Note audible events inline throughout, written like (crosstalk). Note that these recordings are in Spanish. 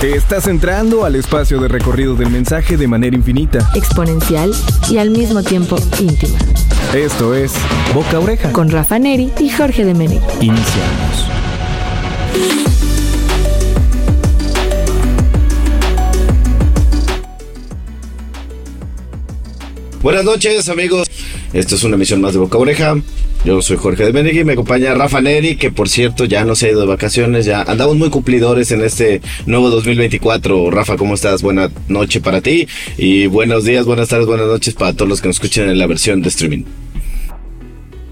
Te estás entrando al espacio de recorrido del mensaje de manera infinita, exponencial y al mismo tiempo íntima. Esto es Boca Oreja con Rafa Neri y Jorge de Menegui. Iniciamos. Buenas noches amigos, esto es una emisión más de Boca Oreja. Yo soy Jorge de Menegui, me acompaña Rafa Neri, que por cierto ya no se ha ido de vacaciones, ya andamos muy cumplidores en este nuevo 2024. Rafa, ¿cómo estás? Buena noche para ti y buenos días, buenas tardes, buenas noches para todos los que nos escuchen en la versión de streaming.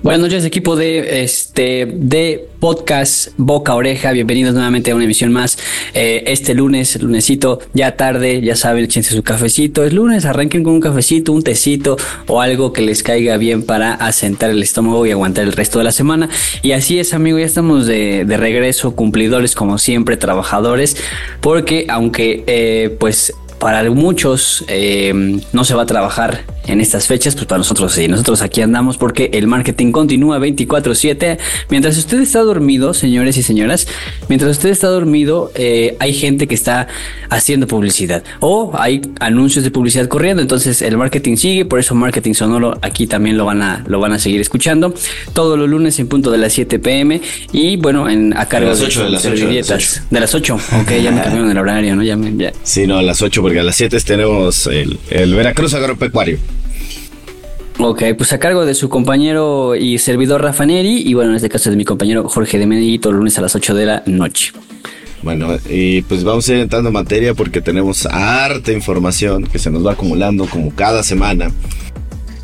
Buenas noches, equipo de este de podcast Boca Oreja. Bienvenidos nuevamente a una emisión más. Eh, este lunes, lunesito, ya tarde, ya saben, échense su cafecito. Es lunes, arranquen con un cafecito, un tecito o algo que les caiga bien para asentar el estómago y aguantar el resto de la semana. Y así es, amigo, ya estamos de, de regreso, cumplidores como siempre, trabajadores, porque aunque eh, pues para muchos eh, no se va a trabajar en estas fechas, pues para nosotros sí. Nosotros aquí andamos porque el marketing continúa 24/7. Mientras usted está dormido, señores y señoras, mientras usted está dormido, eh, hay gente que está haciendo publicidad o hay anuncios de publicidad corriendo. Entonces el marketing sigue, por eso marketing sonoro aquí también lo van a, lo van a seguir escuchando todos los lunes en punto de las 7 pm y bueno, en a cargo de las 8 de, las 8, de, de las 8. Ok, ya me cambiaron el horario, ¿no? Ya, ya. Sí, no, a las 8 porque a las 7 tenemos el, el Veracruz Agropecuario. Ok, pues a cargo de su compañero y servidor Rafa Neri y bueno, en este caso de mi compañero Jorge de los lunes a las 8 de la noche. Bueno, y pues vamos a ir entrando en materia porque tenemos harta información que se nos va acumulando como cada semana.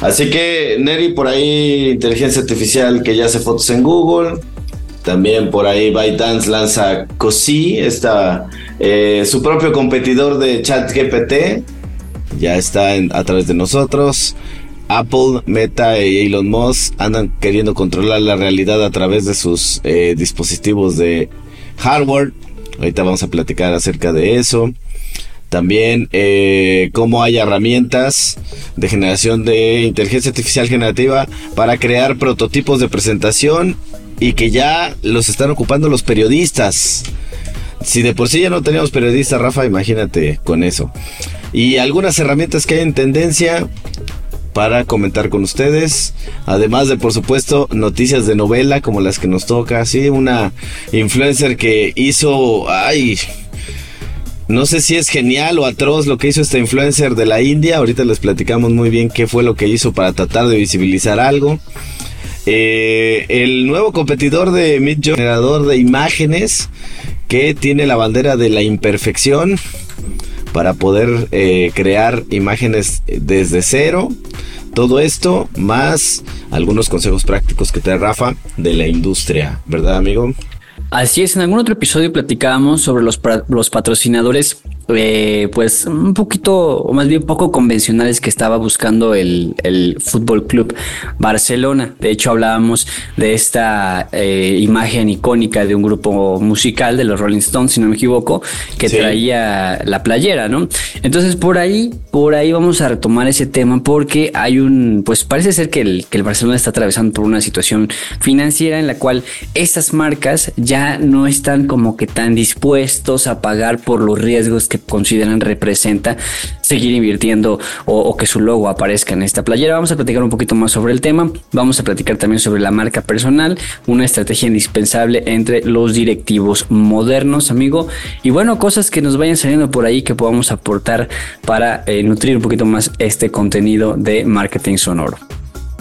Así que, Neri, por ahí inteligencia artificial que ya hace fotos en Google. También por ahí ByteDance lanza Cosi, está eh, su propio competidor de ChatGPT. Ya está a través de nosotros. Apple, Meta y Elon Musk andan queriendo controlar la realidad a través de sus eh, dispositivos de hardware. Ahorita vamos a platicar acerca de eso. También eh, cómo hay herramientas de generación de inteligencia artificial generativa para crear prototipos de presentación y que ya los están ocupando los periodistas. Si de por sí ya no teníamos periodistas, Rafa, imagínate con eso. Y algunas herramientas que hay en tendencia para comentar con ustedes. Además de, por supuesto, noticias de novela como las que nos toca. Sí, una influencer que hizo. Ay. No sé si es genial o atroz lo que hizo esta influencer de la India. Ahorita les platicamos muy bien qué fue lo que hizo para tratar de visibilizar algo. Eh, el nuevo competidor de Midjourney, generador de imágenes, que tiene la bandera de la imperfección para poder eh, crear imágenes desde cero. Todo esto más algunos consejos prácticos que trae Rafa de la industria, ¿verdad amigo? Así es, en algún otro episodio platicábamos sobre los, los patrocinadores eh, pues un poquito, o más bien poco convencionales que estaba buscando el, el Fútbol Club Barcelona. De hecho, hablábamos de esta eh, imagen icónica de un grupo musical de los Rolling Stones, si no me equivoco, que sí. traía la playera, ¿no? Entonces, por ahí, por ahí vamos a retomar ese tema porque hay un, pues parece ser que el, que el Barcelona está atravesando por una situación financiera en la cual estas marcas ya no están como que tan dispuestos a pagar por los riesgos que consideran representa seguir invirtiendo o, que su logo aparezca en esta playera. Vamos a platicar un poquito más sobre el tema. Vamos a platicar también sobre la marca personal, una estrategia indispensable entre los directivos modernos, amigo. Y bueno, cosas que nos vayan saliendo por ahí que podamos aportar para eh, nutrir un poquito más este contenido de marketing sonoro.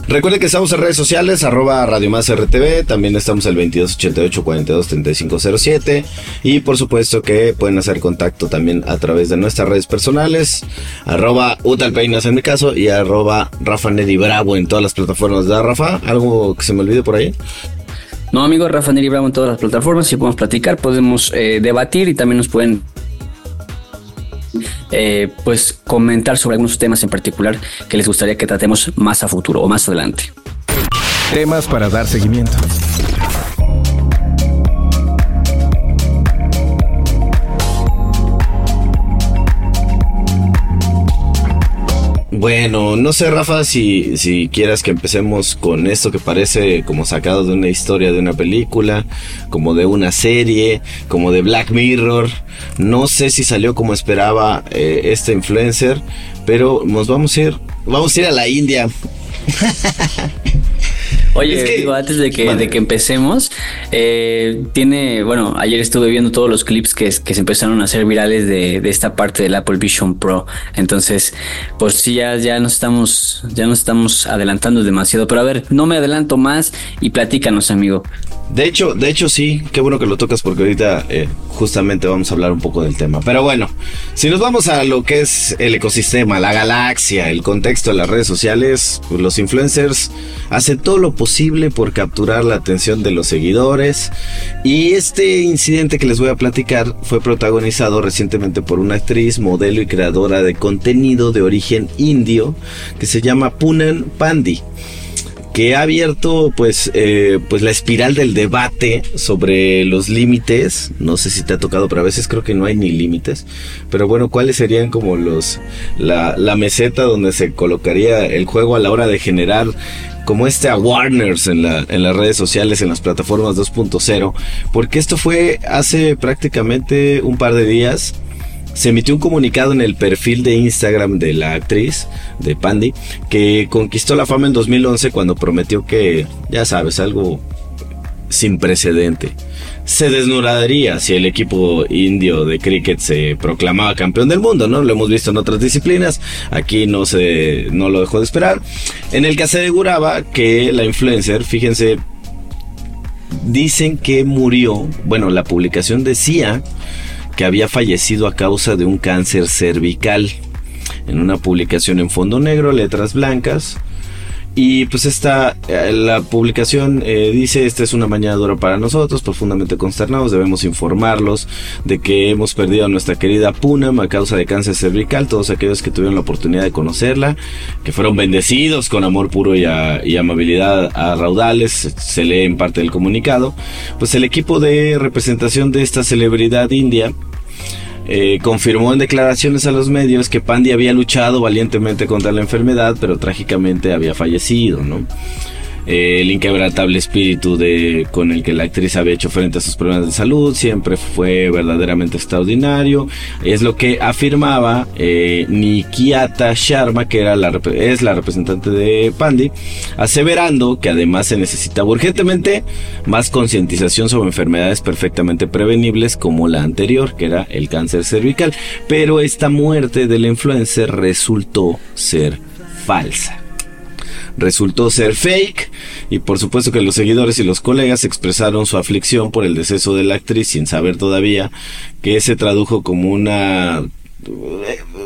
Recuerden que estamos en redes sociales, arroba Radio Más RTV, también estamos el 2288 42 3507 y por supuesto que pueden hacer contacto también a través de nuestras redes personales, arroba Utalpeinas en mi caso y arroba Rafa Neri Bravo en todas las plataformas de Rafa. ¿Algo que se me olvide por ahí? No, amigo, Rafa Neri Bravo en todas las plataformas, si podemos platicar, podemos eh, debatir y también nos pueden eh, pues comentar sobre algunos temas en particular que les gustaría que tratemos más a futuro o más adelante. Temas para dar seguimiento. Bueno, no sé, Rafa, si, si quieras que empecemos con esto que parece como sacado de una historia de una película, como de una serie, como de Black Mirror. No sé si salió como esperaba eh, este influencer, pero nos vamos a ir, vamos a ir a la India. (laughs) Oye, digo, antes de que, de que empecemos, eh, tiene, bueno, ayer estuve viendo todos los clips que, que se empezaron a hacer virales de, de, esta parte del Apple Vision Pro. Entonces, pues sí, ya, ya nos estamos, ya nos estamos adelantando demasiado. Pero a ver, no me adelanto más y platícanos, amigo. De hecho, de hecho sí, qué bueno que lo tocas porque ahorita eh, justamente vamos a hablar un poco del tema. Pero bueno, si nos vamos a lo que es el ecosistema, la galaxia, el contexto de las redes sociales, pues los influencers hacen todo lo posible por capturar la atención de los seguidores. Y este incidente que les voy a platicar fue protagonizado recientemente por una actriz, modelo y creadora de contenido de origen indio que se llama Punan Pandi que ha abierto pues, eh, pues la espiral del debate sobre los límites. No sé si te ha tocado, pero a veces creo que no hay ni límites. Pero bueno, ¿cuáles serían como los la, meseta donde se colocaría el juego a la hora de generar como este awareness en, la, en las redes sociales, en las plataformas 2.0? Porque esto fue hace prácticamente un par de días se emitió un comunicado en el perfil de Instagram de la actriz, de Pandy, que conquistó la fama en 2011 cuando prometió que, ya sabes, algo sin precedente. Se desnudaría si el equipo indio de cricket se proclamaba campeón del mundo, ¿no? Lo hemos visto en otras disciplinas, aquí no se no lo dejó de esperar. En el que aseguraba que la influencer, fíjense, dicen que murió, bueno, la publicación decía que había fallecido a causa de un cáncer cervical. En una publicación en fondo negro, letras blancas. Y pues esta, eh, la publicación eh, dice, esta es una mañana dura para nosotros, profundamente consternados, debemos informarlos de que hemos perdido a nuestra querida Punam a causa de cáncer cervical, todos aquellos que tuvieron la oportunidad de conocerla, que fueron bendecidos con amor puro y, y amabilidad a raudales, se lee en parte del comunicado, pues el equipo de representación de esta celebridad india eh, confirmó en declaraciones a los medios que Pandy había luchado valientemente contra la enfermedad, pero trágicamente había fallecido, ¿no? El inquebrantable espíritu de, con el que la actriz había hecho frente a sus problemas de salud siempre fue verdaderamente extraordinario. Es lo que afirmaba eh, Nikiata Sharma, que era la, es la representante de Pandy, aseverando que además se necesitaba urgentemente más concientización sobre enfermedades perfectamente prevenibles como la anterior, que era el cáncer cervical. Pero esta muerte del influencer resultó ser falsa resultó ser fake y por supuesto que los seguidores y los colegas expresaron su aflicción por el deceso de la actriz sin saber todavía que se tradujo como una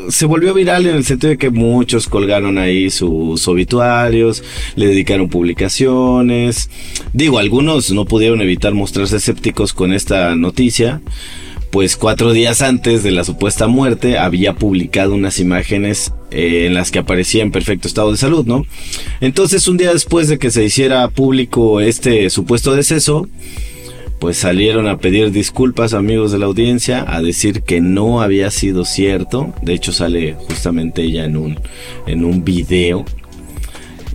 se volvió viral en el sentido de que muchos colgaron ahí sus obituarios, le dedicaron publicaciones. Digo, algunos no pudieron evitar mostrarse escépticos con esta noticia, pues cuatro días antes de la supuesta muerte había publicado unas imágenes eh, en las que aparecía en perfecto estado de salud, ¿no? Entonces un día después de que se hiciera público este supuesto deceso, pues salieron a pedir disculpas amigos de la audiencia, a decir que no había sido cierto. De hecho sale justamente ella en un, en un video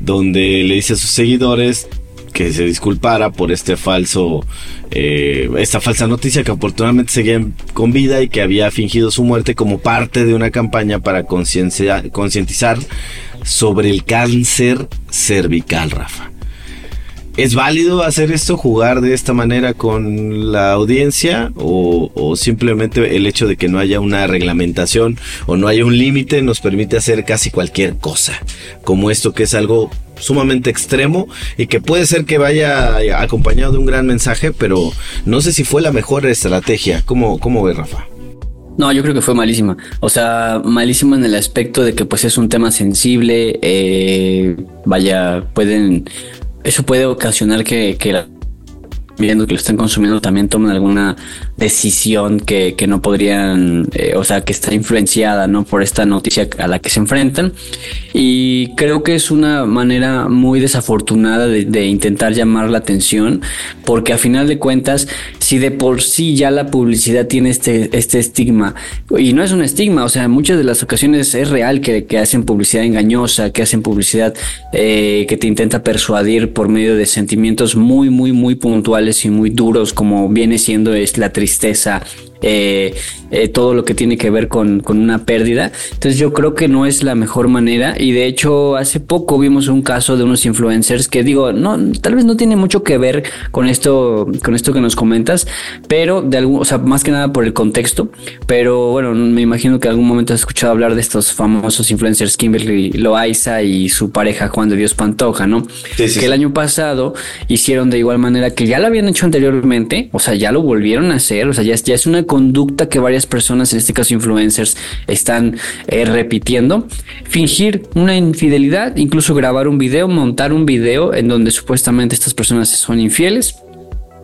donde le dice a sus seguidores que se disculpara por este falso, eh, esta falsa noticia que afortunadamente seguía con vida y que había fingido su muerte como parte de una campaña para concientizar sobre el cáncer cervical, Rafa. ¿Es válido hacer esto, jugar de esta manera con la audiencia o, simplemente el hecho de que no haya una reglamentación o no haya un límite nos permite hacer casi cualquier cosa? Como esto que es algo sumamente extremo y que puede ser que vaya acompañado de un gran mensaje, pero no sé si fue la mejor estrategia. ¿Cómo, cómo ve Rafa? No, yo creo que fue malísima. O sea, malísima en el aspecto de que pues es un tema sensible. Eh, vaya, pueden eso puede ocasionar que, viendo que lo están consumiendo también toman alguna decisión que, que no podrían, eh, o sea, que está influenciada, ¿no? Por esta noticia a la que se enfrentan. Y creo que es una manera muy desafortunada de, intentar llamar la atención, porque a final de cuentas, si de por sí ya la publicidad tiene este, este estigma, y no es un estigma, o sea, en muchas de las ocasiones es real que, que hacen publicidad engañosa, que hacen publicidad eh, que te intenta persuadir por medio de sentimientos muy, muy, muy puntuales y muy duros, como viene siendo es la tristeza, eh, eh, todo lo que tiene que ver con, con, una pérdida. Entonces yo creo que no es la mejor manera y de hecho hace poco vimos un caso de unos influencers que digo, no, tal vez no tiene mucho que ver con esto, con esto que nos comentas, pero de algún, o sea, más que nada por el contexto, pero bueno, me imagino que algún momento has escuchado hablar de estos famosos influencers Kimberly Loaiza y su pareja Juan de Dios Pantoja, ¿no? Sí, sí, que el año pasado hicieron de igual manera que ya lo habían hecho anteriormente, o sea, ya lo volvieron a hacer, o sea, ya, ya es una conducta que varias personas, en este caso influencers, están eh, repitiendo. Fingir una infidelidad, incluso grabar un video, montar un video en donde supuestamente estas personas son infieles.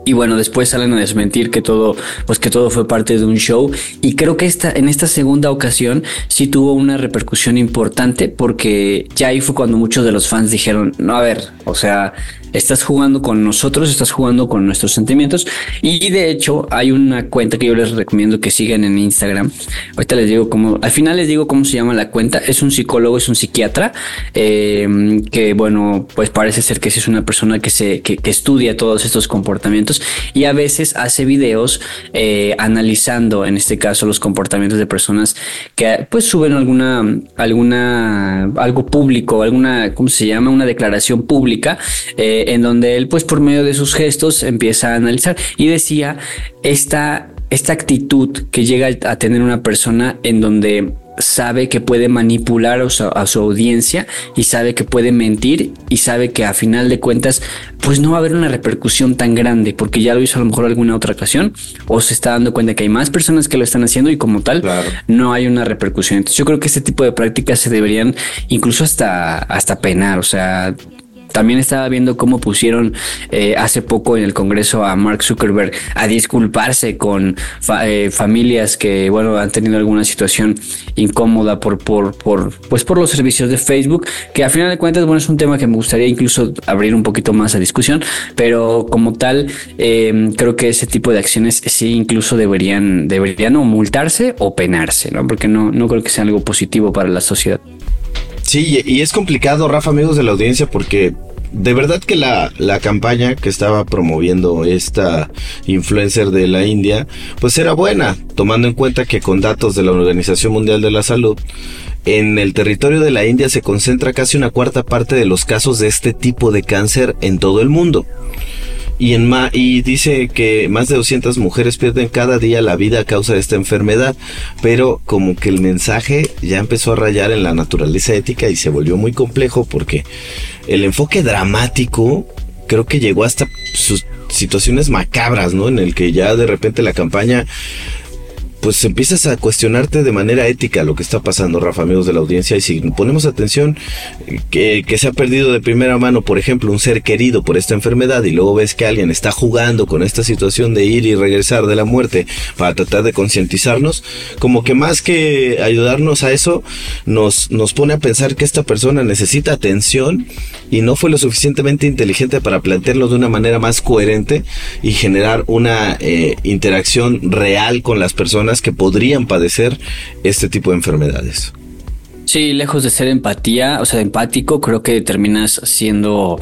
Y bueno, después salen a desmentir que todo, pues que todo fue parte de un show. Y creo que esta, en esta segunda ocasión sí tuvo una repercusión importante porque ya ahí fue cuando muchos de los fans dijeron, no, a ver, o sea, estás jugando con nosotros, estás jugando con nuestros sentimientos. Y de hecho, hay una cuenta que yo les recomiendo que sigan en Instagram. Ahorita les digo cómo, al final les digo cómo se llama la cuenta. Es un psicólogo, es un psiquiatra, eh, que bueno, pues parece ser que es una persona que se, que, que, estudia todos estos comportamientos y a veces hace videos eh, analizando, en este caso, los comportamientos de personas que pues suben alguna, alguna, algo público, alguna, ¿cómo se llama? Una declaración pública. Eh, en donde él pues por medio de sus gestos empieza a analizar y decía esta, esta actitud que llega a tener una persona en donde sabe que puede manipular a su, a su, audiencia y sabe que puede mentir y sabe que a final de cuentas pues no va a haber una repercusión tan grande porque ya lo hizo a lo mejor alguna otra ocasión o se está dando cuenta que hay más personas que lo están haciendo y como tal claro. no hay una repercusión. Entonces yo creo que este tipo de prácticas se deberían incluso hasta, hasta penar, o sea, también estaba viendo cómo pusieron eh, hace poco en el Congreso a Mark Zuckerberg a disculparse con fa eh, familias que, bueno, han tenido alguna situación incómoda por, por, por, pues por los servicios de Facebook, que a final de cuentas, bueno, es un tema que me gustaría incluso abrir un poquito más a discusión, pero como tal, eh, creo que ese tipo de acciones sí incluso deberían, deberían o multarse o penarse, ¿no? Porque no, no creo que sea algo positivo para la sociedad. Sí, y es complicado, Rafa, amigos de la audiencia, porque de verdad que la, la, campaña que estaba promoviendo esta influencer de la India, pues era buena, tomando en cuenta que con datos de la Organización Mundial de la Salud, en el territorio de la India se concentra casi una cuarta parte de los casos de este tipo de cáncer en todo el mundo. Y, en ma y dice que más de 200 mujeres pierden cada día la vida a causa de esta enfermedad, pero como que el mensaje ya empezó a rayar en la naturaleza ética y se volvió muy complejo porque el enfoque dramático creo que llegó hasta sus situaciones macabras, ¿no? En el que ya de repente la campaña pues empiezas a cuestionarte de manera ética lo que está pasando, Rafa, amigos de la audiencia, y si ponemos atención que, que, se ha perdido de primera mano, por ejemplo, un ser querido por esta enfermedad y luego ves que alguien está jugando con esta situación de ir y regresar de la muerte para tratar de concientizarnos, como que más que ayudarnos a eso, nos, nos pone a pensar que esta persona necesita atención y no fue lo suficientemente inteligente para plantearlo de una manera más coherente y generar una eh, interacción real con las personas que podrían padecer este tipo de enfermedades. Sí, lejos de ser empatía, o sea, empático, creo que terminas siendo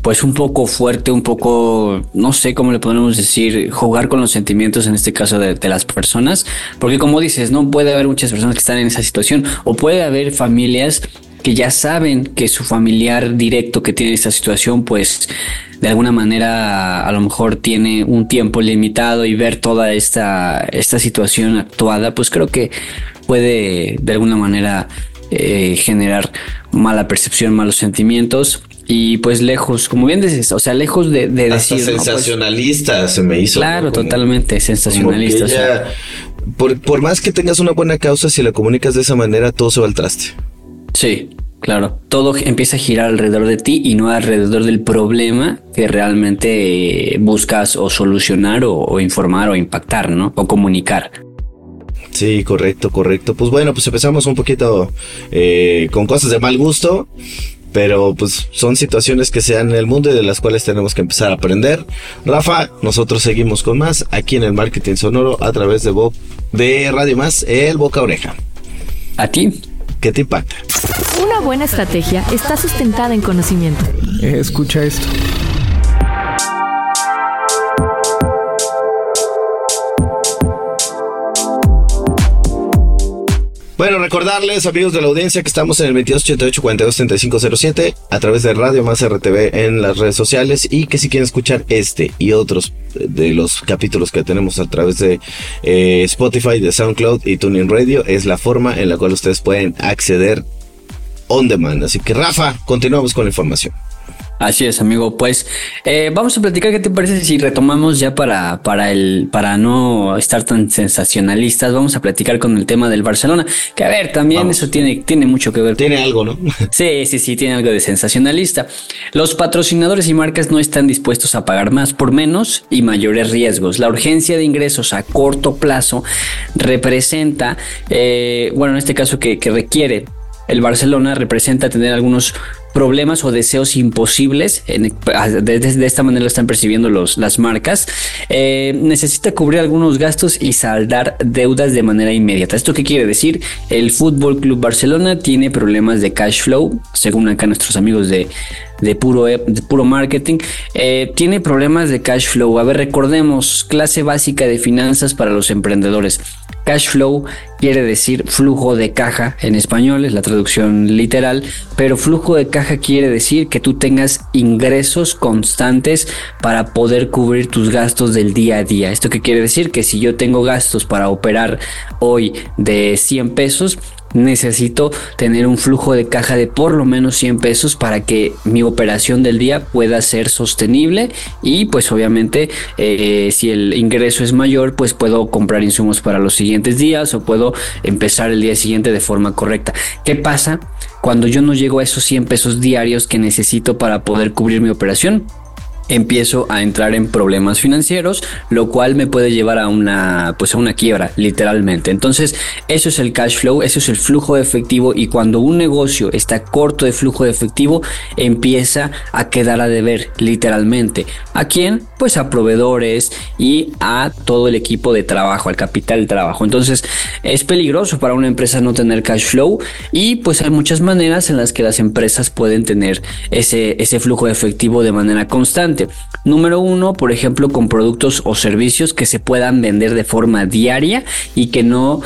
pues un poco fuerte, un poco, no sé cómo le podemos decir, jugar con los sentimientos en este caso de, de, las personas, porque como dices, no puede haber muchas personas que están en esa situación o puede haber familias que ya saben que su familiar directo que tiene esta situación, pues de alguna manera a lo mejor tiene un tiempo limitado y ver toda esta, esta situación actuada, pues creo que puede de alguna manera eh, generar mala percepción, malos sentimientos. Y pues lejos, como bien dices, o sea, lejos de, de Hasta decir. sensacionalista ¿no? pues, se me hizo. Claro, ¿no? como, totalmente sensacionalista. Ella, o sea, por, por más que tengas una buena causa, si la comunicas de esa manera, todo se va al traste. Sí, Claro, todo empieza a girar alrededor de ti y no alrededor del problema que realmente buscas o solucionar o, informar o impactar, ¿no? O comunicar. Sí, correcto, correcto. Pues bueno, pues empezamos un poquito eh, con cosas de mal gusto, pero pues son situaciones que se dan en el mundo y de las cuales tenemos que empezar a aprender. Rafa, nosotros seguimos con más aquí en el marketing sonoro a través de, de Radio Más, el Boca Oreja. ¿A ti? ¿Qué te impacta? Una buena estrategia está sustentada en conocimiento. Escucha esto. Bueno, recordarles, amigos de la audiencia, que estamos en el 2288-423507 a través de Radio Más RTV en las redes sociales y que si quieren escuchar este y otros de los capítulos que tenemos a través de eh, Spotify, de SoundCloud y Tuning Radio, es la forma en la cual ustedes pueden acceder on demand. Así que Rafa, continuamos con la información. Así es, amigo. Pues eh, vamos a platicar qué te parece si retomamos ya para, para el, para no estar tan sensacionalistas, vamos a platicar con el tema del Barcelona. Que a ver, también eso tiene, tiene mucho que ver. Tiene algo, ¿no? (laughs) Sí, sí, sí, tiene algo de sensacionalista. Los patrocinadores y marcas no están dispuestos a pagar más por menos y mayores riesgos. La urgencia de ingresos a corto plazo representa, eh, bueno, en este caso que, que requiere el Barcelona representa tener algunos problemas o deseos imposibles, de, esta manera lo están percibiendo los, las marcas, eh, necesita cubrir algunos gastos y saldar deudas de manera inmediata. ¿Esto qué quiere decir? El Fútbol Club Barcelona tiene problemas de cash flow, según acá nuestros amigos de, de puro, de puro marketing, eh, tiene problemas de cash flow. A ver, recordemos, clase básica de finanzas para los emprendedores. Cash flow quiere decir flujo de caja en español, es la traducción literal, pero flujo de caja quiere decir que tú tengas ingresos constantes para poder cubrir tus gastos del día a día. ¿Esto qué quiere decir? Que si yo tengo gastos para operar hoy de 100 pesos, necesito tener un flujo de caja de por lo menos 100 pesos para que mi operación del día pueda ser sostenible y pues obviamente eh, si el ingreso es mayor pues puedo comprar insumos para los siguientes días o puedo empezar el día siguiente de forma correcta. ¿Qué pasa cuando yo no llego a esos 100 pesos diarios que necesito para poder cubrir mi operación? Empiezo a entrar en problemas financieros, lo cual me puede llevar a una, pues a una quiebra, literalmente. Entonces, eso es el cash flow, eso es el flujo de efectivo y cuando un negocio está corto de flujo de efectivo, empieza a quedar a deber, literalmente. ¿A quién? Pues a proveedores y a todo el equipo de trabajo, al capital de trabajo. Entonces, es peligroso para una empresa no tener cash flow y pues hay muchas maneras en las que las empresas pueden tener ese, ese flujo de efectivo de manera constante. Número uno, por ejemplo, con productos o servicios que se puedan vender de forma diaria y que no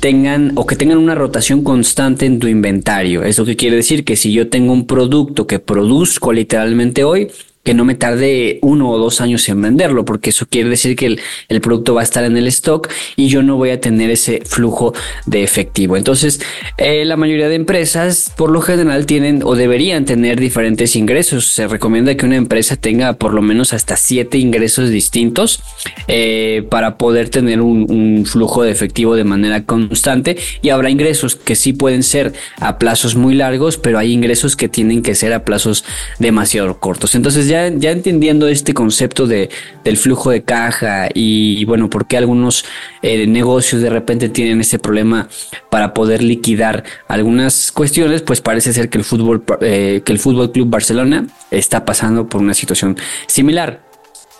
tengan o que tengan una rotación constante en tu inventario. Eso que quiere decir que si yo tengo un producto que produzco literalmente hoy, que no me tarde uno o dos años en venderlo, porque eso quiere decir que el, producto va a estar en el stock y yo no voy a tener ese flujo de efectivo. Entonces, eh, la mayoría de empresas por lo general tienen o deberían tener diferentes ingresos. Se recomienda que una empresa tenga por lo menos hasta siete ingresos distintos eh, para poder tener un, un flujo de efectivo de manera constante y habrá ingresos que sí pueden ser a plazos muy largos, pero hay ingresos que tienen que ser a plazos demasiado cortos. Entonces, ya, entendiendo este concepto de, del flujo de caja y, bueno, por qué algunos eh, negocios de repente tienen ese problema para poder liquidar algunas cuestiones, pues parece ser que el fútbol, eh, que el Fútbol Club Barcelona está pasando por una situación similar.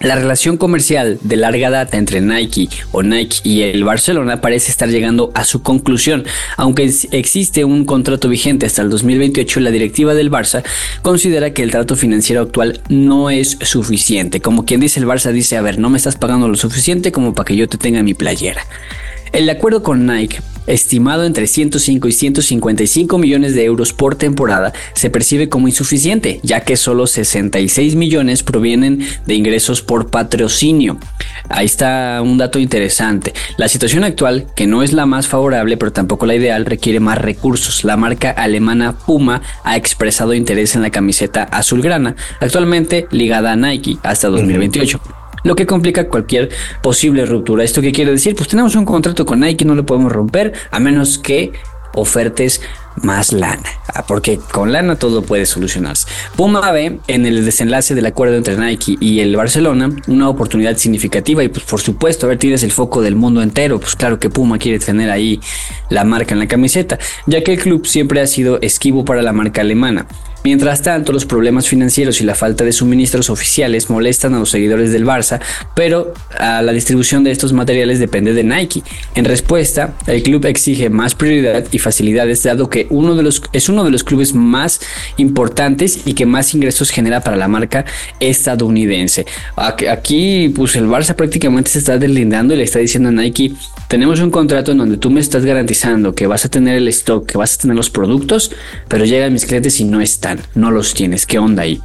La relación comercial de larga data entre Nike o Nike y el Barcelona parece estar llegando a su conclusión. Aunque existe un contrato vigente hasta el 2028, la directiva del Barça considera que el trato financiero actual no es suficiente. Como quien dice el Barça dice, a ver, no me estás pagando lo suficiente como para que yo te tenga mi playera. El acuerdo con Nike estimado entre 105 y 155 millones de euros por temporada, se percibe como insuficiente, ya que solo 66 millones provienen de ingresos por patrocinio. Ahí está un dato interesante. La situación actual, que no es la más favorable, pero tampoco la ideal, requiere más recursos. La marca alemana Puma ha expresado interés en la camiseta azulgrana, actualmente ligada a Nike hasta 2028 lo que complica cualquier posible ruptura. ¿Esto qué quiere decir? Pues tenemos un contrato con Nike, no lo podemos romper, a menos que ofertes más lana, ah, porque con lana todo puede solucionarse. Puma ve en el desenlace del acuerdo entre Nike y el Barcelona una oportunidad significativa y pues por supuesto, a ver, tienes el foco del mundo entero, pues claro que Puma quiere tener ahí la marca en la camiseta, ya que el club siempre ha sido esquivo para la marca alemana. Mientras tanto, los problemas financieros y la falta de suministros oficiales molestan a los seguidores del Barça, pero a la distribución de estos materiales depende de Nike. En respuesta, el club exige más prioridad y facilidades dado que uno de los, es uno de los clubes más importantes y que más ingresos genera para la marca estadounidense. Aquí, pues el Barça prácticamente se está deslindando y le está diciendo a Nike, tenemos un contrato en donde tú me estás garantizando que vas a tener el stock, que vas a tener los productos, pero llegan mis clientes y no están no los tienes, ¿qué onda ahí?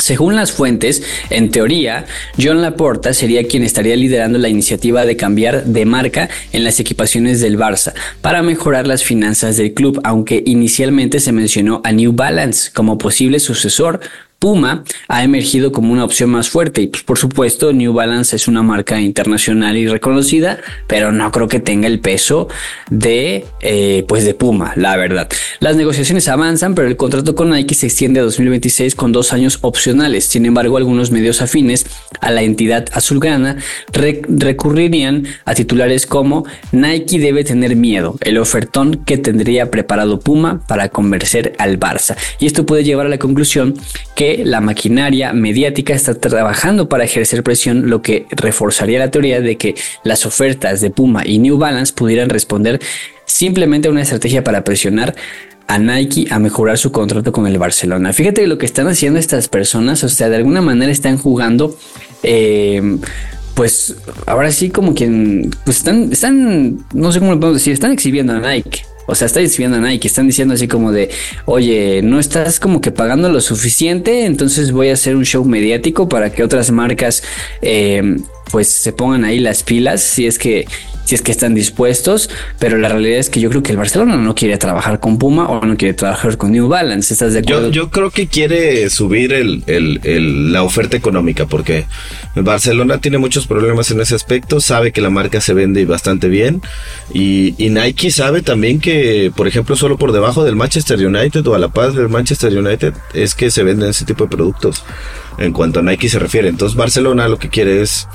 Según las fuentes, en teoría, John Laporta sería quien estaría liderando la iniciativa de cambiar de marca en las equipaciones del Barça para mejorar las finanzas del club, aunque inicialmente se mencionó a New Balance como posible sucesor Puma ha emergido como una opción más fuerte y pues por supuesto New Balance es una marca internacional y reconocida, pero no creo que tenga el peso de eh, pues de Puma, la verdad. Las negociaciones avanzan, pero el contrato con Nike se extiende a 2026 con dos años opcionales. Sin embargo, algunos medios afines a la entidad azulgrana recurrirían a titulares como Nike debe tener miedo, el ofertón que tendría preparado Puma para convencer al Barça. Y esto puede llevar a la conclusión que la maquinaria mediática está trabajando para ejercer presión, lo que reforzaría la teoría de que las ofertas de Puma y New Balance pudieran responder simplemente a una estrategia para presionar a Nike a mejorar su contrato con el Barcelona. Fíjate lo que están haciendo estas personas, o sea, de alguna manera están jugando, eh, pues ahora sí como quien, pues están, están, no sé cómo lo puedo decir, están exhibiendo a Nike. O sea, está diciendo a Nike, están diciendo así como de, oye, no estás como que pagando lo suficiente, entonces voy a hacer un show mediático para que otras marcas eh, pues se pongan ahí las pilas, si es que si es que están dispuestos, pero la realidad es que yo creo que el Barcelona no quiere trabajar con Puma o no quiere trabajar con New Balance. ¿Estás de acuerdo? Yo, creo que quiere subir el, la oferta económica porque Barcelona tiene muchos problemas en ese aspecto, sabe que la marca se vende bastante bien y, y Nike sabe también que, por ejemplo, solo por debajo del Manchester United o a la paz del Manchester United es que se venden ese tipo de productos en cuanto a Nike se refiere. Entonces Barcelona lo que quiere es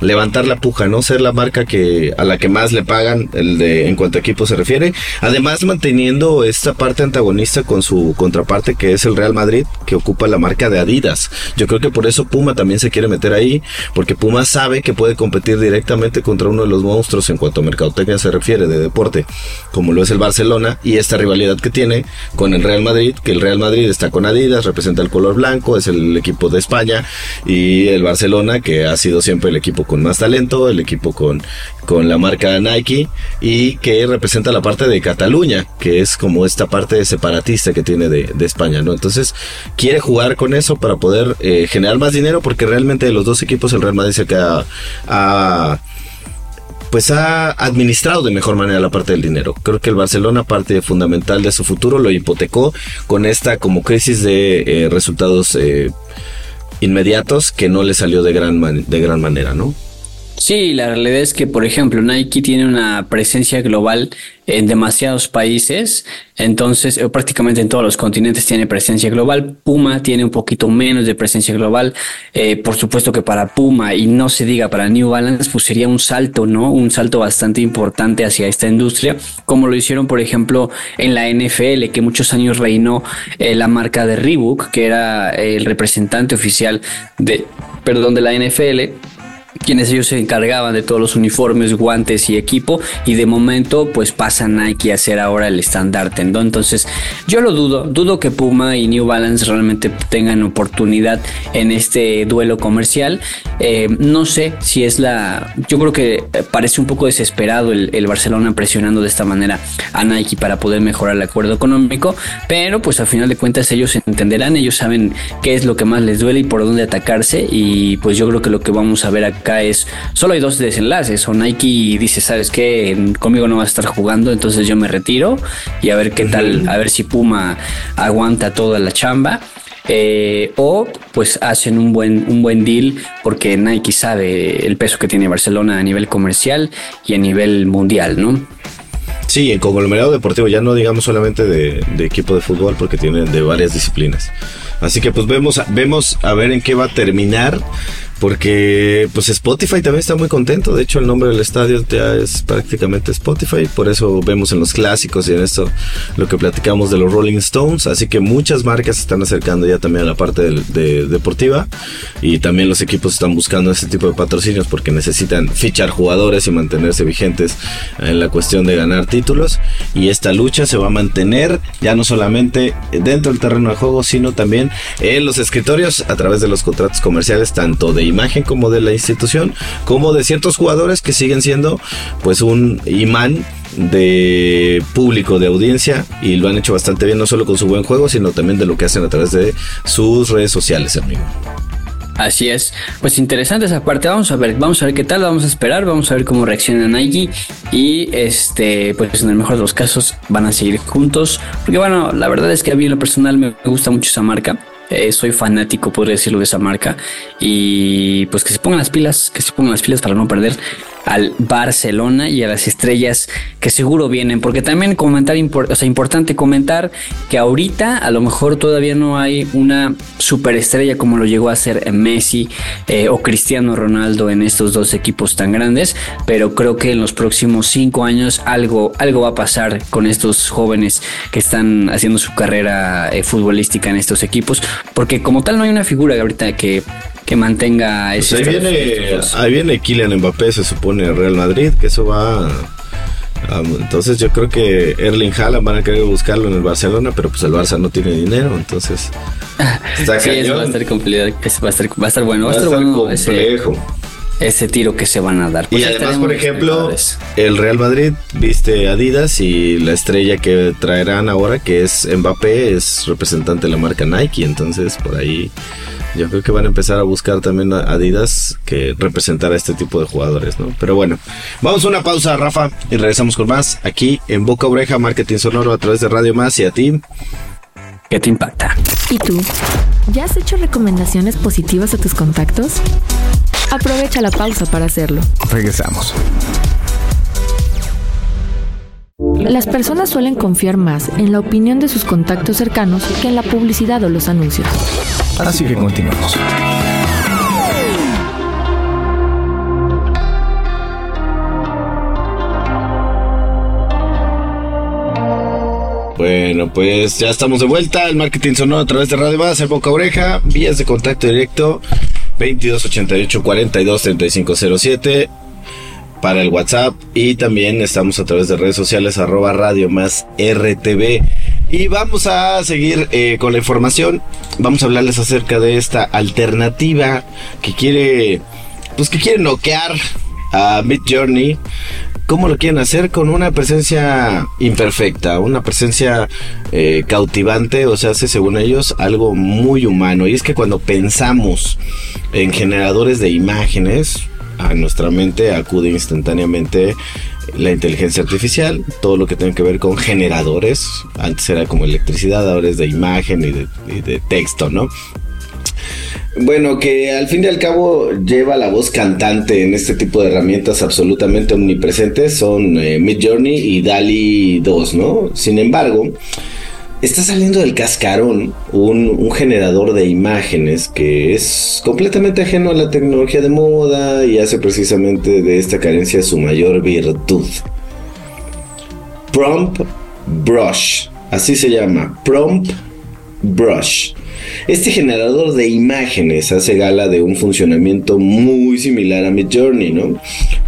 levantar la puja, ¿no? Ser la marca que a la que más le pagan el de en cuanto a equipo se refiere. Además manteniendo esta parte antagonista con su contraparte que es el Real Madrid que ocupa la marca de Adidas. Yo creo que por eso Puma también se quiere meter ahí porque Puma sabe que puede competir directamente contra uno de los monstruos en cuanto a mercadotecnia se refiere de deporte, como lo es el Barcelona y esta rivalidad que tiene con el Real Madrid, que el Real Madrid está con Adidas, representa el color blanco, es el equipo de España y el Barcelona que ha sido siempre el equipo con más talento, el equipo con, con la marca Nike y que representa la parte de Cataluña, que es como esta parte separatista que tiene de, España, ¿no? Entonces quiere jugar con eso para poder eh, generar más dinero porque realmente de los dos equipos el Real Madrid se queda a pues ha administrado de mejor manera la parte del dinero. Creo que el Barcelona, parte fundamental de su futuro, lo hipotecó con esta como crisis de eh, resultados eh, inmediatos que no le salió de gran, de gran manera, ¿no? Sí, la realidad es que, por ejemplo, Nike tiene una presencia global en demasiados países, entonces eh, prácticamente en todos los continentes tiene presencia global. Puma tiene un poquito menos de presencia global. Eh, por supuesto que para Puma y no se diga para New Balance, pues sería un salto, ¿no? Un salto bastante importante hacia esta industria, como lo hicieron, por ejemplo, en la NFL, que muchos años reinó eh, la marca de Reebok, que era el representante oficial de, perdón, de la NFL quienes ellos se encargaban de todos los uniformes, guantes y equipo y de momento pues pasa Nike a ser ahora el estandarte, ¿no? Entonces yo lo dudo, dudo que Puma y New Balance realmente tengan oportunidad en este duelo comercial. Eh, no sé si es la, yo creo que parece un poco desesperado el, el, Barcelona presionando de esta manera a Nike para poder mejorar el acuerdo económico, pero pues al final de cuentas ellos entenderán, ellos saben qué es lo que más les duele y por dónde atacarse y pues yo creo que lo que vamos a ver acá acá es, solo hay dos desenlaces, o Nike dice, ¿sabes qué? Conmigo no vas a estar jugando, entonces yo me retiro y a ver qué tal, a ver si Puma aguanta toda la chamba. Eh, o pues hacen un buen, un buen deal porque Nike sabe el peso que tiene Barcelona a nivel comercial y a nivel mundial, ¿no? Sí, en conglomerado deportivo, ya no digamos solamente de, de, equipo de fútbol, porque tienen de varias disciplinas. Así que pues vemos, vemos a ver en qué va a terminar porque pues Spotify también está muy contento. De hecho, el nombre del estadio ya es prácticamente Spotify. Por eso vemos en los clásicos y en esto lo que platicamos de los Rolling Stones. Así que muchas marcas se están acercando ya también a la parte de, deportiva. Y también los equipos están buscando ese tipo de patrocinios porque necesitan fichar jugadores y mantenerse vigentes en la cuestión de ganar títulos. Y esta lucha se va a mantener ya no solamente dentro del terreno de juego, sino también en los escritorios a través de los contratos comerciales, tanto de imagen como de la institución, como de ciertos jugadores que siguen siendo pues un imán de público, de audiencia y lo han hecho bastante bien, no solo con su buen juego, sino también de lo que hacen a través de sus redes sociales, amigo. Así es, pues interesante esa parte. Vamos a ver, vamos a ver qué tal, vamos a esperar, vamos a ver cómo reacciona Nike y este, pues en el mejor de los casos van a seguir juntos, porque bueno, la verdad es que a mí en lo personal me gusta mucho esa marca. Eh, soy fanático, podría decirlo, de esa marca. Y pues que se pongan las pilas, que se pongan las pilas para no perder al Barcelona y a las estrellas que seguro vienen, porque también comentar, o sea, importante comentar que ahorita a lo mejor todavía no hay una superestrella como lo llegó a ser Messi eh, o Cristiano Ronaldo en estos dos equipos tan grandes, pero creo que en los próximos cinco años algo, algo va a pasar con estos jóvenes que están haciendo su carrera eh, futbolística en estos equipos, porque como tal no hay una figura ahorita que que mantenga pues ese. ahí, viene, ahí viene Kylian Mbappé, se supone, Real Madrid, que eso va. entonces yo creo que Erling Haaland van a querer buscarlo en el Barcelona, pero pues el Barça no tiene dinero, entonces (laughs) está sí, eso va a estar complicado, va a estar, va a estar bueno, va, a estar, complejo. Ese, tiro que se van a dar. y pues además, por ejemplo, el Real Madrid viste Adidas y la estrella que traerán ahora, que es Mbappé, es representante de la marca Nike, entonces por ahí yo creo que van a empezar a buscar también a Adidas que representar a este tipo de jugadores, ¿no? Pero bueno, vamos a una pausa, Rafa, y regresamos con más aquí en Boca Oreja, Marketing Sonoro a través de Radio Más y a ti. ¿Qué te impacta? ¿Y tú? ¿Ya has hecho recomendaciones positivas a tus contactos? Aprovecha la pausa para hacerlo. Regresamos. Las personas suelen confiar más en la opinión de sus contactos cercanos que en la publicidad o los anuncios. Así que continuamos. Bueno, pues ya estamos de vuelta. El marketing sonoro a través de Radio Base, el boca oreja, vías de contacto directo 2288 42 3507 para el WhatsApp y también estamos a través de redes sociales arroba radio más RTV. Y vamos a seguir eh, con la información. Vamos a hablarles acerca de esta alternativa que quiere, pues que quiere noquear a Mid Journey. ¿Cómo lo quieren hacer? Con una presencia imperfecta, una presencia eh, cautivante, o sea, hace según ellos algo muy humano. Y es que cuando pensamos en generadores de imágenes, a nuestra mente acude instantáneamente la inteligencia artificial, todo lo que tiene que ver con generadores, antes era como electricidad, ahora es de imagen y de, texto, ¿no? Bueno, que al fin y al cabo lleva la voz cantante en este tipo de herramientas absolutamente omnipresentes son eh, Mid Journey y DALI 2, ¿no? Sin embargo, está saliendo del cascarón un, generador de imágenes que es completamente ajeno a la tecnología de moda y hace precisamente de esta carencia su mayor virtud. Prompt Brush, así se llama, Prompt Brush. Este generador de imágenes hace gala de un funcionamiento muy similar a Midjourney, ¿no?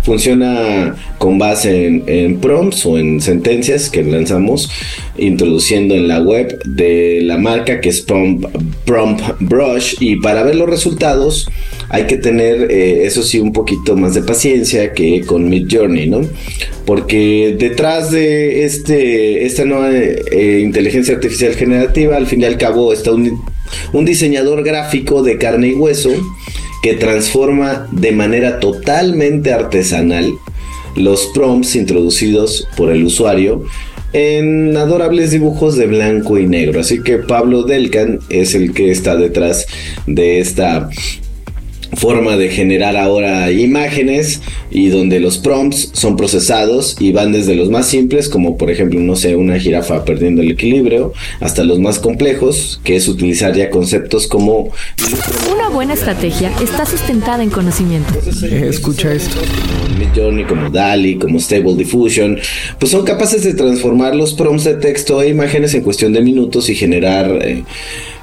Funciona con base en, prompts o en sentencias que lanzamos introduciendo en la web de la marca que es Prompt, Brush y para ver los resultados hay que tener eh, eso sí un poquito más de paciencia que con Midjourney, ¿no? Porque detrás de este, esta nueva eh, inteligencia artificial generativa al fin y al cabo está un un diseñador gráfico de carne y hueso que transforma de manera totalmente artesanal los prompts introducidos por el usuario en adorables dibujos de blanco y negro. Así que Pablo Delcan es el que está detrás de esta forma de generar ahora imágenes y donde los prompts son procesados y van desde los más simples como por ejemplo no sé una jirafa perdiendo el equilibrio hasta los más complejos que es utilizar ya conceptos como una buena estrategia está sustentada en conocimiento. Escucha esto. Midjourney como DALI como Stable Diffusion pues son capaces de transformar los prompts de texto e imágenes en cuestión de minutos y generar eh,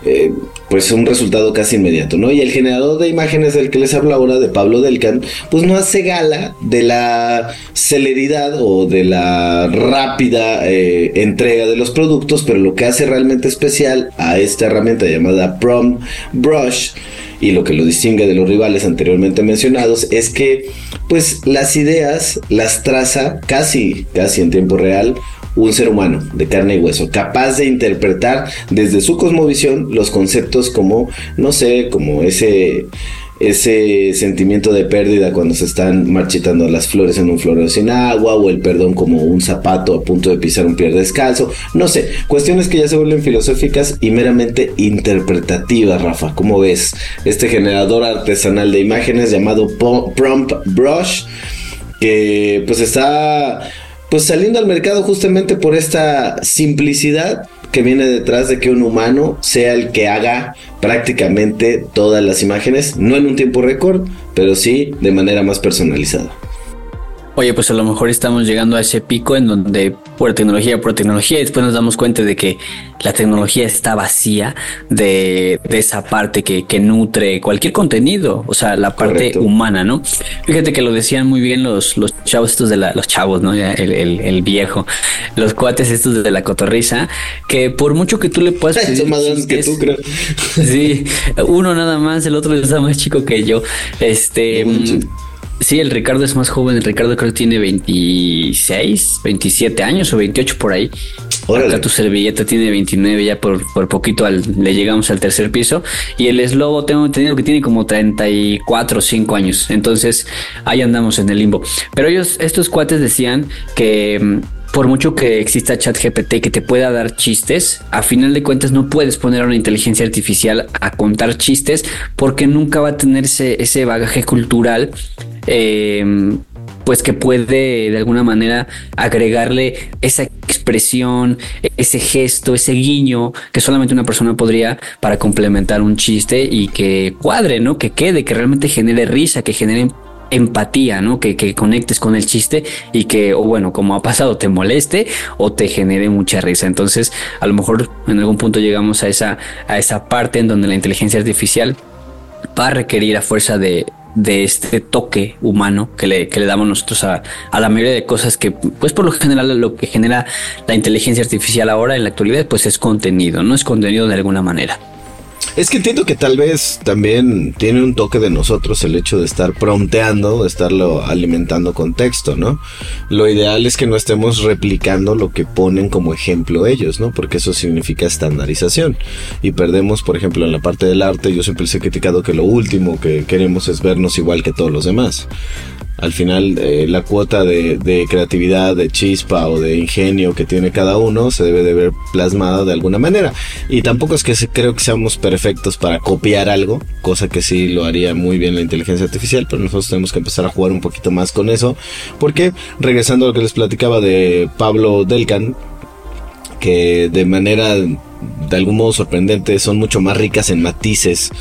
eh, pues un resultado casi inmediato, ¿no? Y el generador de imágenes del que les hablo ahora, de Pablo Delcan, pues no hace gala de la celeridad o de la rápida eh, entrega de los productos, pero lo que hace realmente especial a esta herramienta llamada Prom Brush y lo que lo distingue de los rivales anteriormente mencionados es que pues las ideas las traza casi casi en tiempo real un ser humano de carne y hueso, capaz de interpretar desde su cosmovisión los conceptos como, no sé, como ese ese sentimiento de pérdida cuando se están marchitando las flores en un florero sin agua o el perdón como un zapato a punto de pisar un pie descalzo, no sé, cuestiones que ya se vuelven filosóficas y meramente interpretativas, Rafa, ¿cómo ves? Este generador artesanal de imágenes llamado Prompt Brush que pues está pues saliendo al mercado justamente por esta simplicidad que viene detrás de que un humano sea el que haga prácticamente todas las imágenes, no en un tiempo récord, pero sí de manera más personalizada. Oye, pues a lo mejor estamos llegando a ese pico en donde por tecnología, por tecnología, y después nos damos cuenta de que la tecnología está vacía de, esa parte que, nutre cualquier contenido, o sea, la parte humana, ¿no? Fíjate que lo decían muy bien los, los chavos estos de la, los chavos, ¿no? El, viejo, los cuates estos de la cotorriza, que por mucho que tú le puedas (laughs) pedir más que tú, creo. Sí, uno nada más, el otro está más chico que yo. Este... Sí, el Ricardo es más joven. El Ricardo creo que tiene 26, 27 años o 28 por ahí. Acá tu servilleta tiene 29, ya por, por poquito le llegamos al tercer piso. Y el Slobo tengo entendido que tiene como 34 o 5 años. Entonces ahí andamos en el limbo. Pero ellos, estos cuates decían que mm, por mucho que exista ChatGPT que te pueda dar chistes, a final de cuentas no puedes poner a una inteligencia artificial a contar chistes porque nunca va a tener ese, bagaje cultural. Em, pues que puede de alguna manera agregarle esa expresión, ese gesto, ese guiño que solamente una persona podría para complementar un chiste y que cuadre, ¿no? Que quede, que realmente genere risa, que genere empatía, ¿no? Que, que, conectes con el chiste y que, o bueno, como ha pasado, te moleste o te genere mucha risa. Entonces, a lo mejor en algún punto llegamos a esa, a esa parte en donde la inteligencia artificial va a requerir a fuerza de, de este toque humano que le, que le damos nosotros a, a, la mayoría de cosas que, pues por lo general, lo que genera la inteligencia artificial ahora en la actualidad, pues es contenido, no es contenido de alguna manera. Es que entiendo que tal vez también tiene un toque de nosotros el hecho de estar prompteando, de estarlo alimentando con texto, ¿no? Lo ideal es que no estemos replicando lo que ponen como ejemplo ellos, ¿no? Porque eso significa estandarización. Y perdemos, por ejemplo, en la parte del arte, yo siempre les he criticado que lo último que queremos es vernos igual que todos los demás al final eh, la cuota de, creatividad, de chispa o de ingenio que tiene cada uno se debe de ver plasmada de alguna manera. Y tampoco es que creo que seamos perfectos para copiar algo, cosa que sí lo haría muy bien la inteligencia artificial, pero nosotros tenemos que empezar a jugar un poquito más con eso, porque regresando a lo que les platicaba de Pablo Delcan, que de manera de algún modo sorprendente, son mucho más ricas en matices,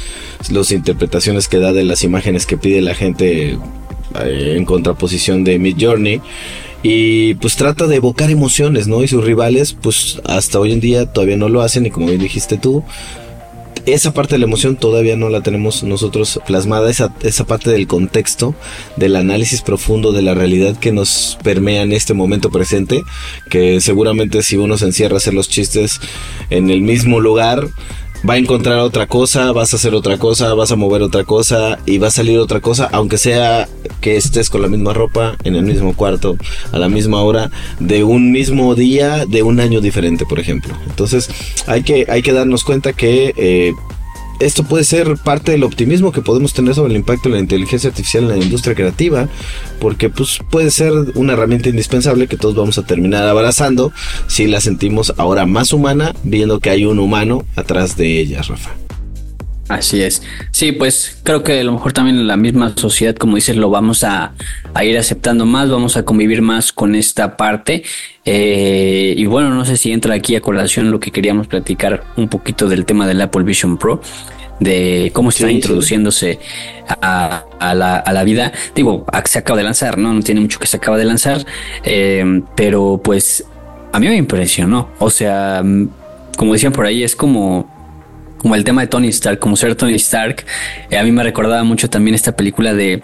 las interpretaciones que da de las imágenes que pide la gente eh, en contraposición de Mid Journey. Y pues trata de evocar emociones, ¿no? Y sus rivales, pues hasta hoy en día todavía no lo hacen. Y como bien dijiste tú, esa parte de la emoción todavía no la tenemos nosotros plasmada, esa, esa parte del contexto, del análisis profundo de la realidad que nos permea en este momento presente, que seguramente si uno se encierra a hacer los chistes en el mismo lugar, va a encontrar otra cosa, vas a hacer otra cosa, vas a mover otra cosa y va a salir otra cosa, aunque sea que estés con la misma ropa, en el mismo cuarto, a la misma hora, de un mismo día, de un año diferente, por ejemplo. Entonces hay que, hay que darnos cuenta que... Eh, esto puede ser parte del optimismo que podemos tener sobre el impacto de la inteligencia artificial en la industria creativa, porque pues puede ser una herramienta indispensable que todos vamos a terminar abrazando si la sentimos ahora más humana, viendo que hay un humano atrás de ella, Rafa. Así es. Sí, pues creo que a lo mejor también en la misma sociedad, como dices, lo vamos a, ir aceptando más, vamos a convivir más con esta parte. Eh, y bueno, no sé si entra aquí a colación lo que queríamos platicar un poquito del tema del Apple Vision Pro, de cómo está introduciéndose A, la, vida. Digo, se acaba de lanzar, ¿no? No tiene mucho que se acaba de lanzar, eh, pero pues a mí me impresionó. O sea, como decían por ahí, es como como el tema de Tony Stark, como ser Tony Stark. Eh, a mí me recordaba mucho también esta película de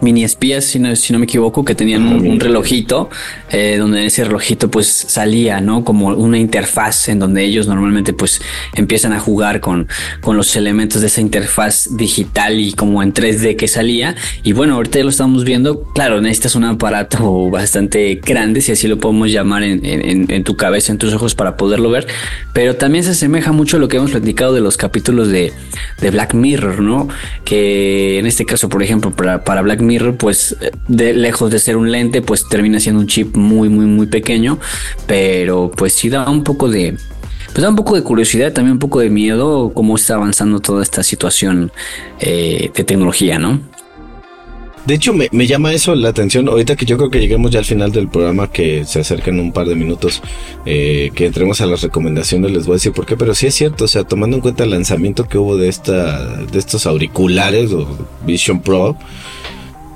mini espías, si no, si no me equivoco, que tenían un, relojito, eh, donde ese relojito pues salía, ¿no? Como una interfaz en donde ellos normalmente pues empiezan a jugar con, con los elementos de esa interfaz digital y como en 3D que salía. Y bueno, ahorita ya lo estamos viendo, claro, necesitas un aparato (laughs) bastante grande, si así lo podemos llamar en, en, tu cabeza, en tus ojos para poderlo ver, pero también se asemeja mucho a lo que hemos platicado de los capítulos de, de Black Mirror, ¿no? Que en este caso, por ejemplo, para, para Black Mirror, pues de lejos de ser un lente, pues termina siendo un chip muy, muy, muy pequeño, pero pues sí da un poco de, pues da un poco de curiosidad, también un poco de miedo cómo está avanzando toda esta situación eh, de tecnología, ¿no? De hecho, me, llama eso la atención. Ahorita que yo creo que lleguemos ya al final del programa, que se acercan un par de minutos, eh, que entremos a las recomendaciones, les voy a decir por qué. Pero sí es cierto, o sea, tomando en cuenta el lanzamiento que hubo de esta, de estos auriculares o Vision Pro,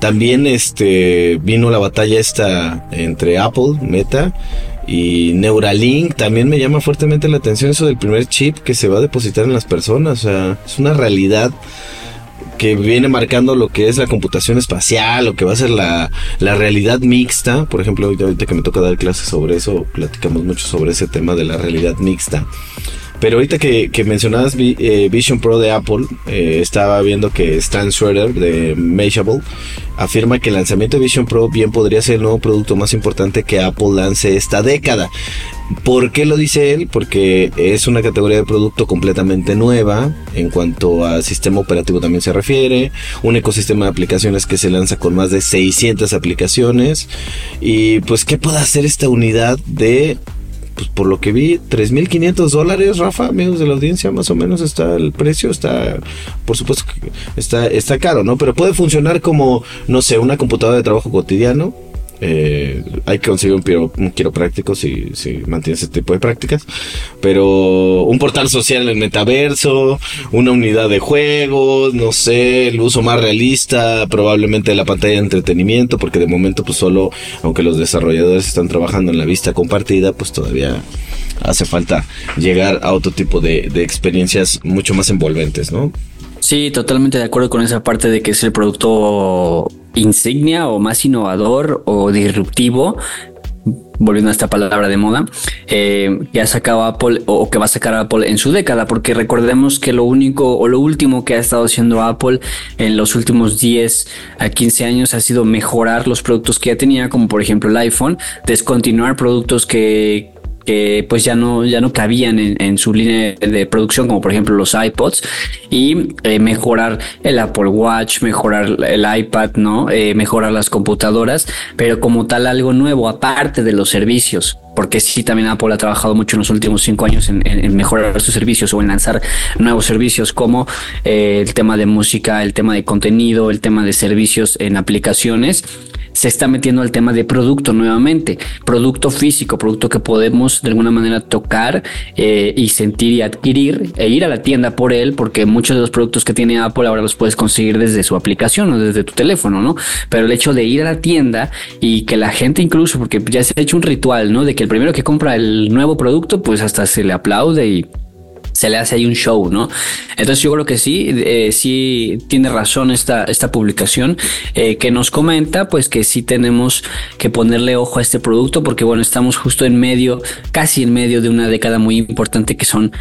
también este vino la batalla esta entre Apple, Meta y Neuralink. También me llama fuertemente la atención eso del primer chip que se va a depositar en las personas. O sea, es una realidad que viene marcando lo que es la computación espacial, lo que va a ser la, la realidad mixta. Por ejemplo, ahorita que me toca dar clases sobre eso, platicamos mucho sobre ese tema de la realidad mixta. Pero ahorita que, mencionabas eh, Vision Pro de Apple, eh, estaba viendo que Stan Schroeder de Mashable afirma que el lanzamiento de Vision Pro bien podría ser el nuevo producto más importante que Apple lance esta década. ¿Por qué lo dice él? Porque es una categoría de producto completamente nueva en cuanto a sistema operativo también se refiere, un ecosistema de aplicaciones que se lanza con más de 600 aplicaciones y pues qué puede hacer esta unidad de pues por lo que vi, 3.500 dólares, Rafa, amigos de la audiencia, más o menos está el precio, está, por supuesto está, está caro, ¿no? Pero puede funcionar como, no sé, una computadora de trabajo cotidiano, eh, hay que conseguir un, un quiropráctico si, si mantienes este tipo de prácticas. Pero un portal social en el metaverso, una unidad de juegos, no sé, el uso más realista, probablemente la pantalla de entretenimiento, porque de momento pues solo, aunque los desarrolladores están trabajando en la vista compartida, pues todavía hace falta llegar a otro tipo de, de experiencias mucho más envolventes, ¿no? Sí, totalmente de acuerdo con esa parte de que es el producto insignia o más innovador o disruptivo volviendo a esta palabra de moda, eh, que ha sacado Apple o que va a sacar Apple en su década, porque recordemos que lo único o lo último que ha estado haciendo Apple en los últimos 10 a 15 años ha sido mejorar los productos que ya tenía, como por ejemplo el iPhone, descontinuar productos que, que pues ya no, ya no cabían en, su línea de producción, como por ejemplo los iPods, y eh, mejorar el Apple Watch, mejorar el iPad, ¿no? Eh, mejorar las computadoras, pero como tal algo nuevo, aparte de los servicios. Porque sí, también Apple ha trabajado mucho en los últimos cinco años en, mejorar sus servicios o en lanzar nuevos servicios como eh, el tema de música, el tema de contenido, el tema de servicios en aplicaciones se está metiendo al tema de producto nuevamente, producto físico, producto que podemos de alguna manera tocar eh, y sentir y adquirir e ir a la tienda por él, porque muchos de los productos que tiene Apple ahora los puedes conseguir desde su aplicación o desde tu teléfono, ¿no? Pero el hecho de ir a la tienda y que la gente incluso, porque ya se ha hecho un ritual, ¿no? Que el primero que compra el nuevo producto, pues hasta se le aplaude y se le hace ahí un show, ¿no? Entonces yo creo que sí, eh, sí tiene razón esta, esta publicación eh, que nos comenta, pues que sí tenemos que ponerle ojo a este producto porque bueno, estamos justo en medio, casi en medio de una década muy importante que son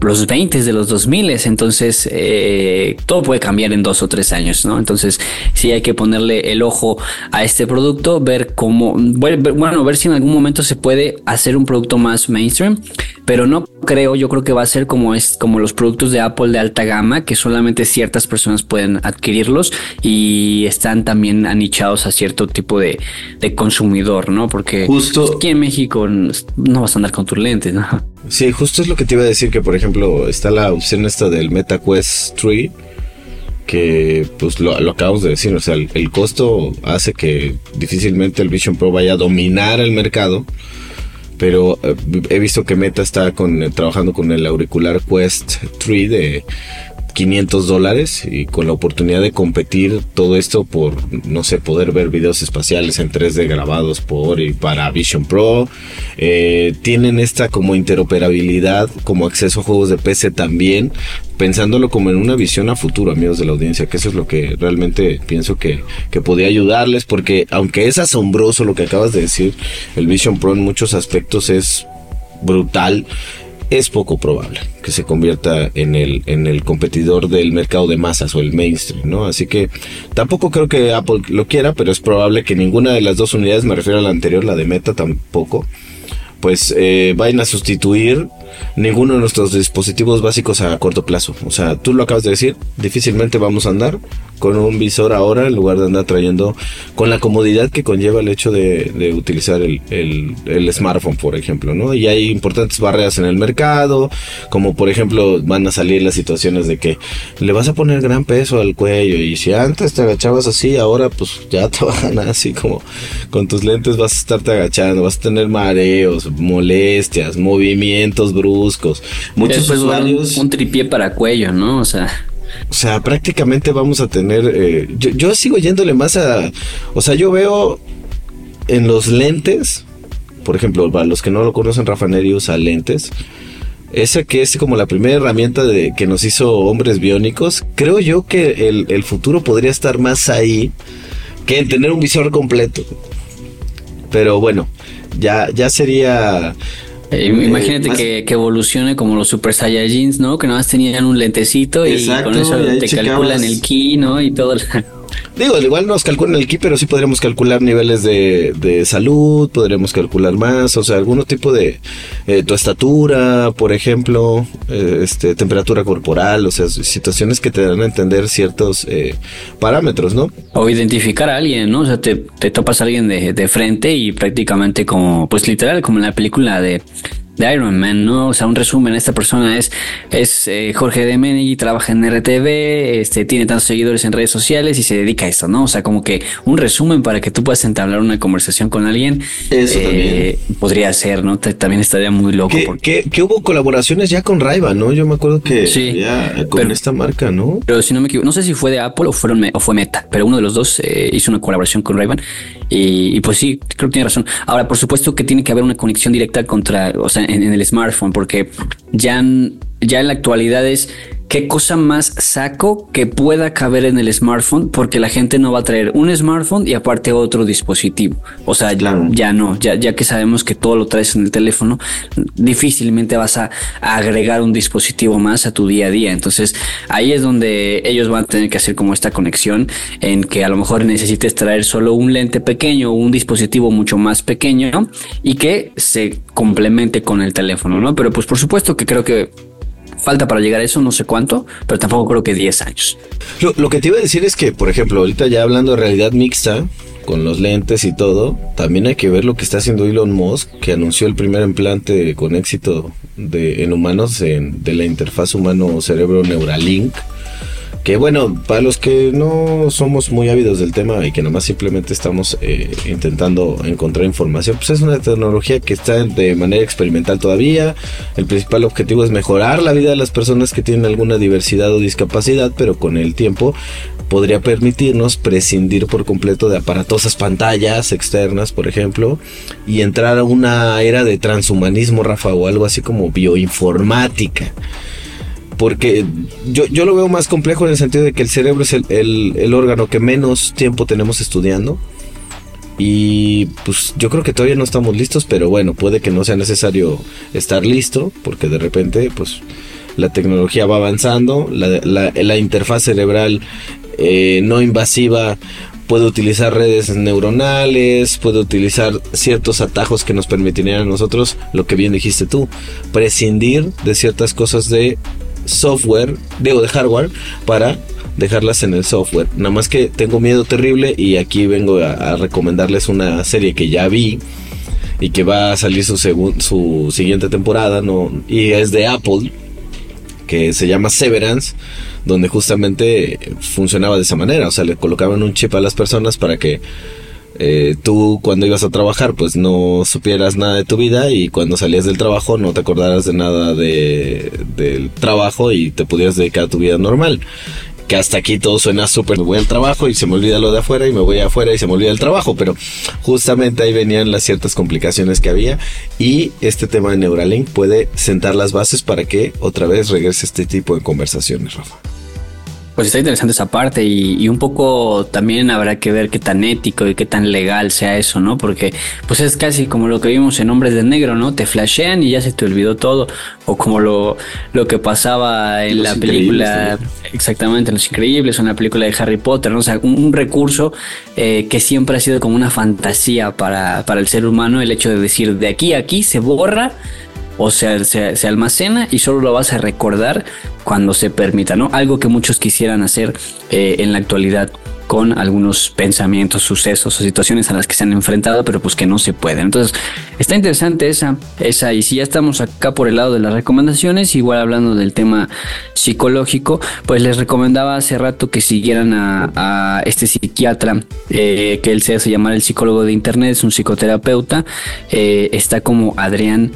los 20 de los 2000, entonces eh, todo puede cambiar en dos o tres años, ¿no? Entonces sí hay que ponerle el ojo a este producto, ver cómo, bueno, ver si en algún momento se puede hacer un producto más mainstream, pero no creo, yo creo que va a ser como es como los productos de Apple de alta gama, que solamente ciertas personas pueden adquirirlos y están también anichados a cierto tipo de, de consumidor, ¿no? Porque justo aquí en México no vas a andar con tus lentes, ¿no? Sí, justo es lo que te iba a decir, que por ejemplo está la opción esta del MetaQuest 3, que pues lo, acabamos de decir, o sea, el, costo hace que difícilmente el Vision Pro vaya a dominar el mercado, pero eh, he visto que Meta está con, trabajando con el auricular Quest 3 de 500 dólares y con la oportunidad de competir todo esto por, no sé, poder ver videos espaciales en 3D grabados por y para Vision Pro. Eh, tienen esta como interoperabilidad, como acceso a juegos de PC también, pensándolo como en una visión a futuro, amigos de la audiencia, que eso es lo que realmente pienso que, que podría ayudarles, porque aunque es asombroso lo que acabas de decir, el Vision Pro en muchos aspectos es brutal es poco probable que se convierta en el, en el competidor del mercado de masas o el mainstream, ¿no? Así que tampoco creo que Apple lo quiera, pero es probable que ninguna de las dos unidades, me refiero a la anterior, la de Meta tampoco, pues eh, vayan a sustituir ninguno de nuestros dispositivos básicos a corto plazo. O sea, tú lo acabas de decir, difícilmente vamos a andar con un visor ahora en lugar de andar trayendo con la comodidad que conlleva el hecho de, utilizar el, el, smartphone, por ejemplo, ¿no? Y hay importantes barreras en el mercado, como por ejemplo van a salir las situaciones de que le vas a poner gran peso al cuello y si antes te agachabas así, ahora pues ya (laughs) te van así como con tus lentes vas a estarte agachando, vas a tener mareos, molestias, movimientos bruscos. Muchos usuarios... Un, un tripié para cuello, ¿no? O sea... O sea, prácticamente vamos a tener. Eh, yo, sigo yéndole más a. O sea, yo veo en los lentes, por ejemplo, para los que no lo conocen, Rafa Neri usa lentes. Esa que es como la primera herramienta de, que nos hizo hombres biónicos. Creo yo que el, el futuro podría estar más ahí que en tener un visor completo. Pero bueno, ya, ya sería eh, imagínate que, evolucione como los Super Saiyajins, ¿no? Que nada más tenían un lentecito y con eso te calculan el ki, ¿no? Y todo. (laughs) Digo, igual nos calculan el ki, pero sí podríamos calcular niveles de, de salud, podríamos calcular más, o sea, algún tipo de eh, tu estatura, por ejemplo, eh, este, temperatura corporal, o sea, situaciones que te dan a entender ciertos eh, parámetros, ¿no? O identificar a alguien, ¿no? O sea, te, te topas a alguien de, de frente y prácticamente como, pues literal, como en la película de de Iron Man, ¿no? O sea, un resumen, esta persona es, es eh, Jorge de Menegui, trabaja en RTV, este, tiene tantos seguidores en redes sociales y se dedica a esto, ¿no? O sea, como que un resumen para que tú puedas entablar una conversación con alguien. Eso eh, Podría ser, ¿no? también estaría muy loco. Que, que, hubo colaboraciones ya con Raiva, ¿no? Yo me acuerdo que sí, ya con esta marca, ¿no? Pero si no me equivoco, no sé si fue de Apple o, fueron, o fue Meta, pero uno de los dos eh, hizo una colaboración con ray y, y, pues sí, creo que tiene razón. Ahora, por supuesto que tiene que haber una conexión directa contra, o sea, en, el smartphone, porque ya, ya en la actualidad es qué cosa más saco que pueda caber en el smartphone, porque la gente no va a traer un smartphone y aparte otro dispositivo. O sea, ya no, ya, ya que sabemos que todo lo traes en el teléfono, difícilmente vas a, agregar un dispositivo más a tu día a día. Entonces ahí es donde ellos van a tener que hacer como esta conexión en que a lo mejor necesites traer solo un lente pequeño o un dispositivo mucho más pequeño y que se complemente con el teléfono, ¿no? Pero pues por supuesto que creo que falta para llegar a eso, no sé cuánto, pero tampoco creo que 10 años. Lo, que te iba a decir es que, por ejemplo, ahorita ya hablando de realidad mixta, con los lentes y todo, también hay que ver lo que está haciendo Elon Musk, que anunció el primer implante con éxito de, en humanos de la interfaz humano-cerebro Neuralink que bueno, para los que no somos muy ávidos del tema y que nomás simplemente estamos eh, intentando encontrar información, pues es una tecnología que está de manera experimental todavía. El principal objetivo es mejorar la vida de las personas que tienen alguna diversidad o discapacidad, pero con el tiempo podría permitirnos prescindir por completo de aparatosas pantallas externas, por ejemplo, y entrar a una era de transhumanismo, Rafa, o algo así como bioinformática porque yo, yo lo veo más complejo en el sentido de que el cerebro es el, órgano que menos tiempo tenemos estudiando. Y pues yo creo que todavía no estamos listos, pero bueno, puede que no sea necesario estar listo, porque de repente pues la tecnología va avanzando, la, la, interfaz cerebral eh, no invasiva puede utilizar redes neuronales, puede utilizar ciertos atajos que nos permitirían a nosotros, lo que bien dijiste tú, prescindir de ciertas cosas de software, digo de hardware, para dejarlas en el software. Nada más que tengo miedo terrible y aquí vengo a, recomendarles una serie que ya vi y que va a salir su, su siguiente temporada, ¿no? Y es de Apple, que se llama Severance, donde justamente funcionaba de esa manera, o sea, le colocaban un chip a las personas para que eh, tú cuando ibas a trabajar pues no supieras nada de tu vida y cuando salías del trabajo no te acordaras de nada de, del trabajo y te pudieras dedicar a tu vida normal que hasta aquí todo suena súper. Me voy al trabajo y se me olvida lo de afuera y me voy afuera y se me olvida el trabajo, pero justamente ahí venían las ciertas complicaciones que había y este tema de Neuralink puede sentar las bases para que otra vez regrese este tipo de conversaciones, Rafa. Pues está interesante esa parte y, un poco también habrá que ver qué tan ético y qué tan legal sea eso, ¿no? Porque pues es casi como lo que vimos en Hombres de Negro, ¿no? Te flashean y ya se te olvidó todo. O como lo, lo que pasaba en la película, exactamente, en Los Increíbles o en la película de Harry Potter, ¿no? O sea, un, recurso eh, que siempre ha sido como una fantasía para, para el ser humano, el hecho de decir de aquí a aquí se borra o sea, se, almacena y solo lo vas a recordar cuando se permita, ¿no? Algo que muchos quisieran hacer eh, en la actualidad con algunos pensamientos, sucesos o situaciones a las que se han enfrentado, pero pues que no se pueden. Entonces, está interesante esa, esa, y si ya estamos acá por el lado de las recomendaciones, igual hablando del tema psicológico, pues les recomendaba hace rato que siguieran a, este psiquiatra, eh, que él se hace llamar el psicólogo de internet, es un psicoterapeuta, eh, está como Adrián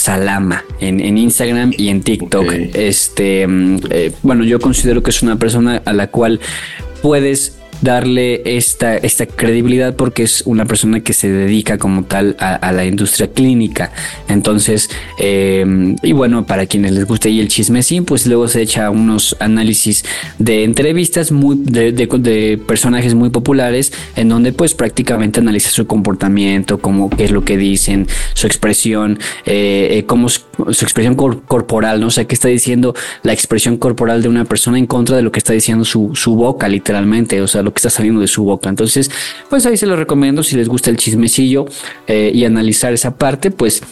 Salama en, Instagram y en TikTok. Este, mm, eh, bueno, yo considero que es una persona a la cual puedes darle esta, esta credibilidad porque es una persona que se dedica como tal a, la industria clínica. Entonces, em, y bueno, para quienes les guste y el chisme sí, pues luego se echa unos análisis de entrevistas muy de, de, personajes muy populares en donde pues prácticamente analiza su comportamiento, como qué es lo que dicen, su expresión, eh, eh cómo su, expresión corporal, ¿no? O sea, qué está diciendo la expresión corporal de una persona en contra de lo que está diciendo su, su boca, literalmente. O sea, que está saliendo de su boca. Entonces, pues ahí se lo recomiendo si les gusta el chismecillo eh, y analizar esa parte, pues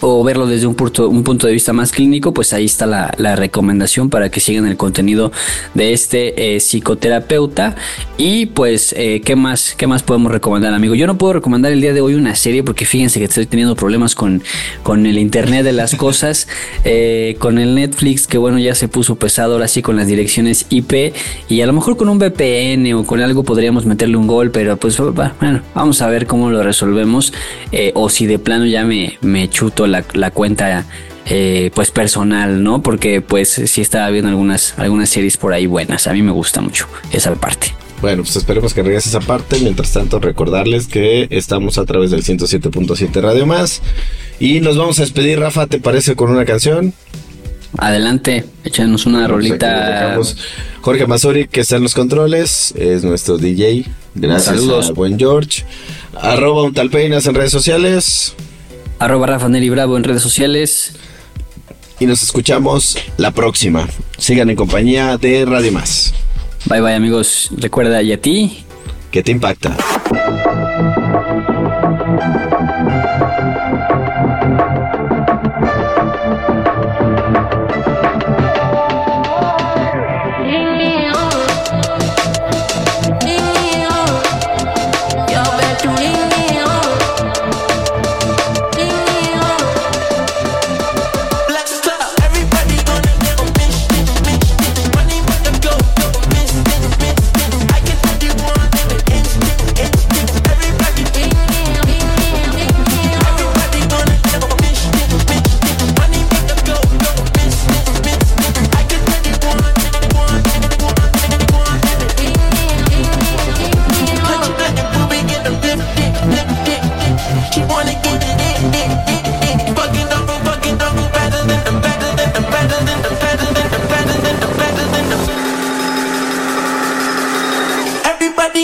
o verlo desde un punto, un punto de vista más clínico, pues ahí está la, recomendación para que sigan el contenido de este eh, psicoterapeuta. Y pues, eh, ¿qué, más, ¿qué más podemos recomendar, amigo? Yo no puedo recomendar el día de hoy una serie porque fíjense que estoy teniendo problemas con, con el Internet de las (laughs) cosas, eh, con el Netflix, que bueno, ya se puso pesado ahora sí con las direcciones IP y a lo mejor con un VPN o con algo podríamos meterle un gol, pero pues bueno, vamos a ver cómo lo resolvemos o si de plano ya me, me chuto la, cuenta eh, pues personal, ¿no? Porque pues sí estaba viendo algunas, algunas series por ahí buenas. A mí me gusta mucho esa parte. Bueno, pues esperemos que regrese esa parte. Mientras tanto, recordarles que estamos a través del 107.7 Radio Más. Y nos vamos a despedir, Rafa, ¿te parece con una canción? Adelante, échanos una rolita. Jorge Mazuri, que está en los controles, es nuestro DJ. Gracias Saludos. buen George. Arroba un talpeinas en redes sociales arroba Rafa Nelly Bravo en redes sociales. Y nos escuchamos la próxima. Sigan en compañía de Radio Más. Bye bye amigos. Recuerda, ¿y a ti? ¿Qué te impacta?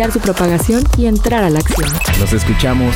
Iniciar su propagación y entrar a la acción. Nos escuchamos.